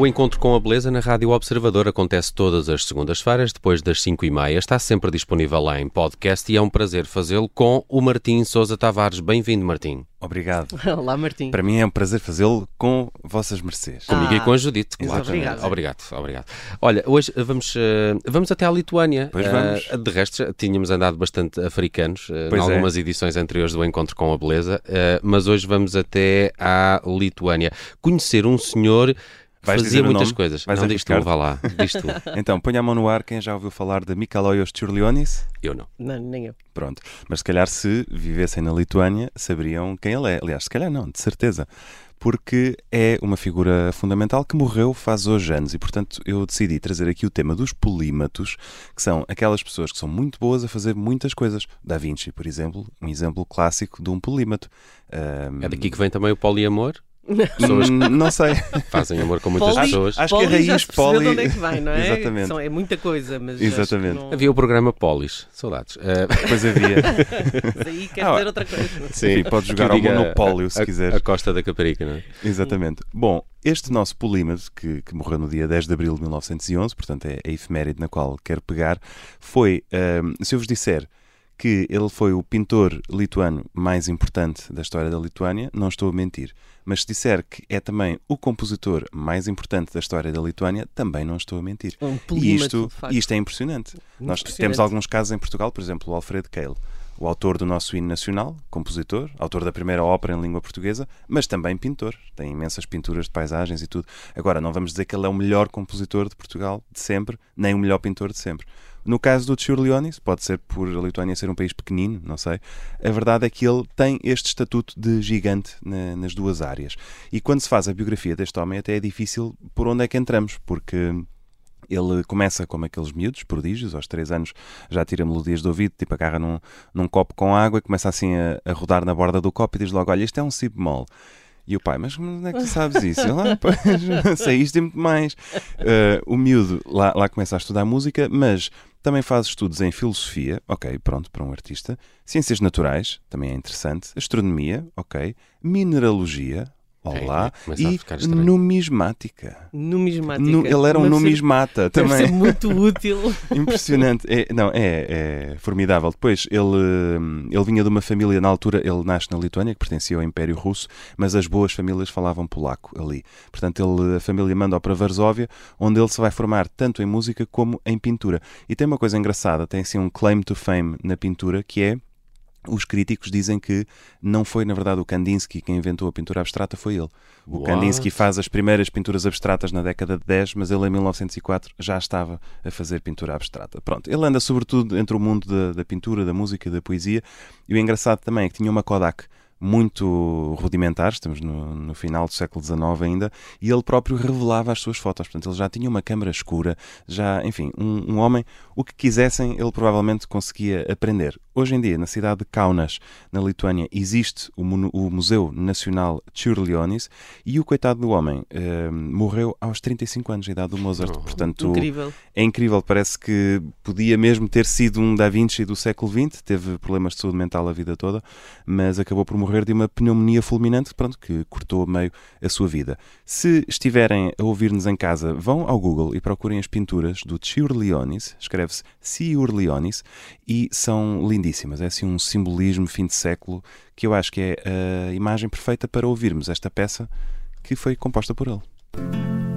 O encontro com a beleza na Rádio Observador acontece todas as segundas-feiras, depois das 5 e meia. Está sempre disponível lá em podcast e é um prazer fazê-lo com o Martim Sousa Tavares. Bem-vindo, Martim. Obrigado. Olá, Martim. Para mim é um prazer fazê-lo com vossas mercês. Comigo Ah, e com a Judite, claro. obrigada. Obrigado, obrigado. Olha, hoje vamos, eh, vamos até à Lituânia. Pois Eh, vamos. de resto, tínhamos andado bastante africanos eh, em é. algumas edições anteriores do Encontro com a Beleza, eh, mas hoje vamos até à Lituânia. Conhecer um senhor Vais fazia muitas nome? coisas. Vais não diz tu, vá lá. Diz tu. Então, ponha a mão no ar quem já ouviu falar de Mikaloios Tchurlionis. Eu não. Não, nem eu. Pronto. Mas se calhar se vivessem na Lituânia saberiam quem ele é. Aliás, se calhar não, de certeza. Porque é uma figura fundamental que morreu faz hoje anos e, portanto, eu decidi trazer aqui o tema dos polímatos, que são aquelas pessoas que são muito boas a fazer muitas coisas. Da Vinci, por exemplo, um exemplo clássico de um polímato. Ahm, É daqui que vem também o poliamor. Pessoas hum, não sei. que fazem amor com muitas Poli- pessoas. Acho que a raiz poli- de onde é que vem, não é? Exatamente. São- é muita coisa, mas Exatamente. que não... Havia o programa Polis. Saudades. Eh, Depois havia. Mas aí quer Ah, dizer outra coisa. Enfim, pode que jogar ao Monopólio a- se a- quiser. A Costa da Caparica, não é? Exatamente. Bom, este nosso polímata, que, que morreu no dia 10 de abril de 1911, portanto é a efeméride na qual quero pegar, foi, ahm, se eu vos disser que ele foi o pintor lituano mais importante da história da Lituânia, não estou a mentir. Mas se disser que é também o compositor mais importante da história da Lituânia, também não estou a mentir. Um E isto, isto é impressionante. Nós Impressionante. temos alguns casos em Portugal, por exemplo, o Alfredo Keil, o autor do nosso hino nacional, compositor, autor da primeira ópera em língua portuguesa, mas também pintor. Tem imensas pinturas de paisagens e tudo. Agora, não vamos dizer que ele é o melhor compositor de Portugal de sempre, nem o melhor pintor de sempre. No caso do Tchurlionis, pode ser por a Lituânia ser um país pequenino, não sei. A verdade é que ele tem este estatuto de gigante na- nas duas áreas. E quando se faz a biografia deste homem, até é difícil por onde é que entramos, porque ele começa como aqueles miúdos, prodígios, aos 3 anos já tira melodias do ouvido, tipo agarra num, num copo com água e começa assim a, a rodar na borda do copo e diz logo: Olha, isto é um si bemol. E o pai, mas onde é que tu sabes isso? Ele, ah, pois, não sei isto e muito mais. Eh, o miúdo lá, lá começa a estudar música, mas também faz estudos em filosofia, ok, pronto, para um artista. Ciências naturais, também é interessante. Astronomia, ok. Mineralogia, olá. É, e numismática. Numismática. Nu- ele era um Deve ser- numismata Deve também. ser muito útil. Impressionante. É, não, é, é formidável. Depois, ele, ele vinha de uma família, na altura, ele nasce na Lituânia, que pertencia ao Império Russo, mas as boas famílias falavam polaco ali. Portanto, ele, a família manda-o para Varsóvia, onde ele se vai formar tanto em música como em pintura. E tem uma coisa engraçada, tem assim um claim to fame na pintura, que é os críticos dizem que não foi, na verdade, o Kandinsky quem inventou a pintura abstrata, foi ele. O What? Kandinsky faz as primeiras pinturas abstratas na década de 10, mas ele em 1904 já estava a fazer pintura abstrata. Pronto, ele anda sobretudo entre o mundo da, da pintura, da música, da poesia, e o engraçado também é que tinha uma Kodak muito rudimentar, estamos no, no final do século XIX ainda, e ele próprio revelava as suas fotos. Portanto, ele já tinha uma câmara escura, já, enfim, um, um homem, o que quisessem, ele provavelmente conseguia aprender. Hoje em dia, na cidade de Kaunas, na Lituânia, existe o, o Museu Nacional Tchurlionis e o coitado do homem eh, morreu aos 35 anos de idade do Mozart. Oh. Portanto, Incrível. é incrível, parece que podia mesmo ter sido um Da Vinci do século XX, teve problemas de saúde mental a vida toda, mas acabou por morrer de uma pneumonia fulminante, pronto, que cortou a meio a sua vida. Se estiverem a ouvir-nos em casa, vão ao Google e procurem as pinturas do Ciurlionis, escreve-se Ciurlionis, e são lindíssimas. É assim um simbolismo fim de século que eu acho que é a imagem perfeita para ouvirmos esta peça que foi composta por ele.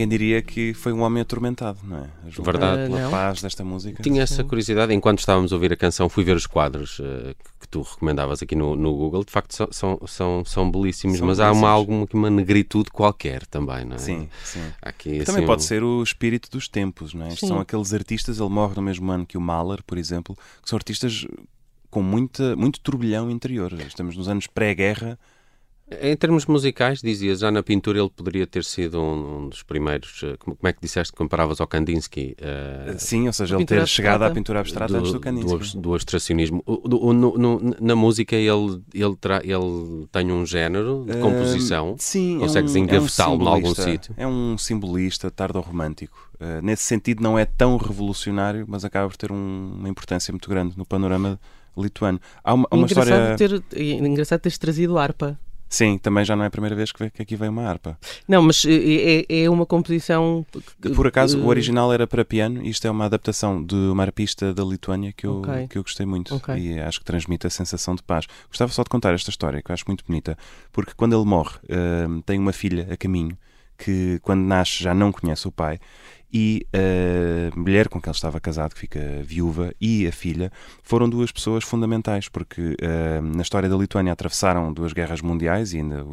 Ninguém diria que foi um homem atormentado, não é? A João Verdade. Pela Não. paz desta música. Tinha essa curiosidade, enquanto estávamos a ouvir a canção, fui ver os quadros eh, que tu recomendavas aqui no, no Google. De facto, são, são, são, são belíssimos, São mas há uma, belíssimos. alguma uma negritude qualquer também, não é? Sim, sim. Aqui, Também assim, pode um- ser o espírito dos tempos, não é? Estes Sim. São aqueles artistas, ele morre no mesmo ano que o Mahler, por exemplo, que são artistas com muita, muito turbilhão interior. Estamos nos anos pré-guerra. Em termos musicais, dizias, já na pintura ele poderia ter sido um, um dos primeiros. eh, Como, como é que disseste que comparavas ao Kandinsky? eh, Sim, ou seja, A ele ter chegado à pintura abstrata antes do Kandinsky. do, do abstracionismo. O- do- no- no- na música ele, ele, tra- ele tem um género de composição. Ah, sim, Consegues é um, engavetá-lo é um em algum sítio? É um simbolista tardo-romântico. Uh, nesse sentido, não é tão revolucionário, mas acaba por ter um- uma importância muito grande no panorama lituano. Há uma, há uma engraçado, história. ter, é engraçado teres trazido harpa. Sim, também já não é a primeira vez que, aqui veio uma harpa. Não, mas é, é- é uma composição. Por acaso, eh, o original era para piano e isto é uma adaptação de uma arpista da Lituânia que eu, Ok. que eu gostei muito Ok. e acho que transmite a sensação de paz. Gostava só de contar esta história que eu acho muito bonita, porque quando ele morre, hum, tem uma filha a caminho que, quando nasce, já não conhece o pai. E a mulher com quem ele estava casado, que fica viúva, e a filha foram duas pessoas fundamentais, porque hum, na história da Lituânia atravessaram duas guerras mundiais e ainda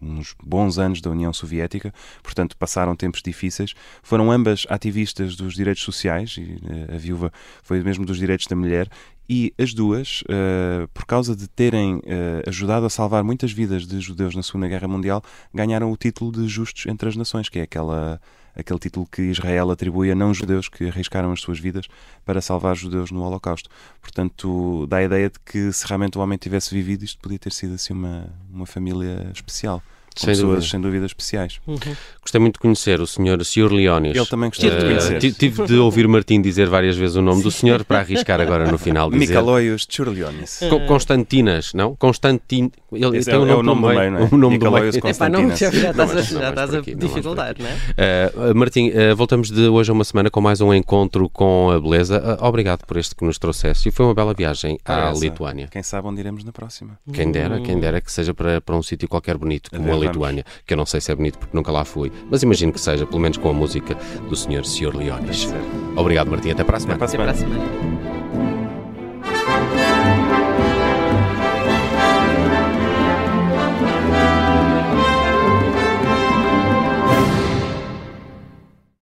uns bons anos da União Soviética, portanto passaram tempos difíceis. Foram ambas ativistas dos direitos sociais, e eh, a viúva foi mesmo dos direitos da mulher, e as duas, eh, por causa de terem eh, ajudado a salvar muitas vidas de judeus na Segunda Guerra Mundial, ganharam o título de Justos entre as Nações, que é aquela, aquele título que Israel atribui a não-judeus que arriscaram as suas vidas para salvar judeus no Holocausto. Portanto, dá a ideia de que se realmente o homem tivesse vivido, isto podia ter sido assim uma, uma família especial. Com Sem pessoas, dúvida. sem dúvida, especiais. Uhum. Gostei muito de conhecer o senhor Sr. Leonis. Ele também gostei de Eh, conhecer. ti- tive de ouvir Martim dizer várias vezes o nome do senhor para arriscar agora no final dizer. Micaloios Tchurlionis. Co- Constantinas, não? Constantin. Ele Esse tem é- um é o nome, nome do meio, não é? O nome do meio. Epá, não, já, Constantinas. já estás Não a, já estás a aqui, não é? Uh, Martim, uh, voltamos de hoje a uma semana com mais um encontro com a beleza. Uh, obrigado por este que nos trouxeste e foi uma bela viagem à. Lituânia. Quem sabe onde iremos na próxima. Quem dera, quem dera que seja para, para um sítio qualquer bonito, como a Vamos. Lituânia, que eu não sei se é bonito porque nunca lá fui, mas imagino que seja, pelo menos com a música do Sr. Sr. Leonis. Obrigado, Martim, até para a Até semana. para a Até para a semana.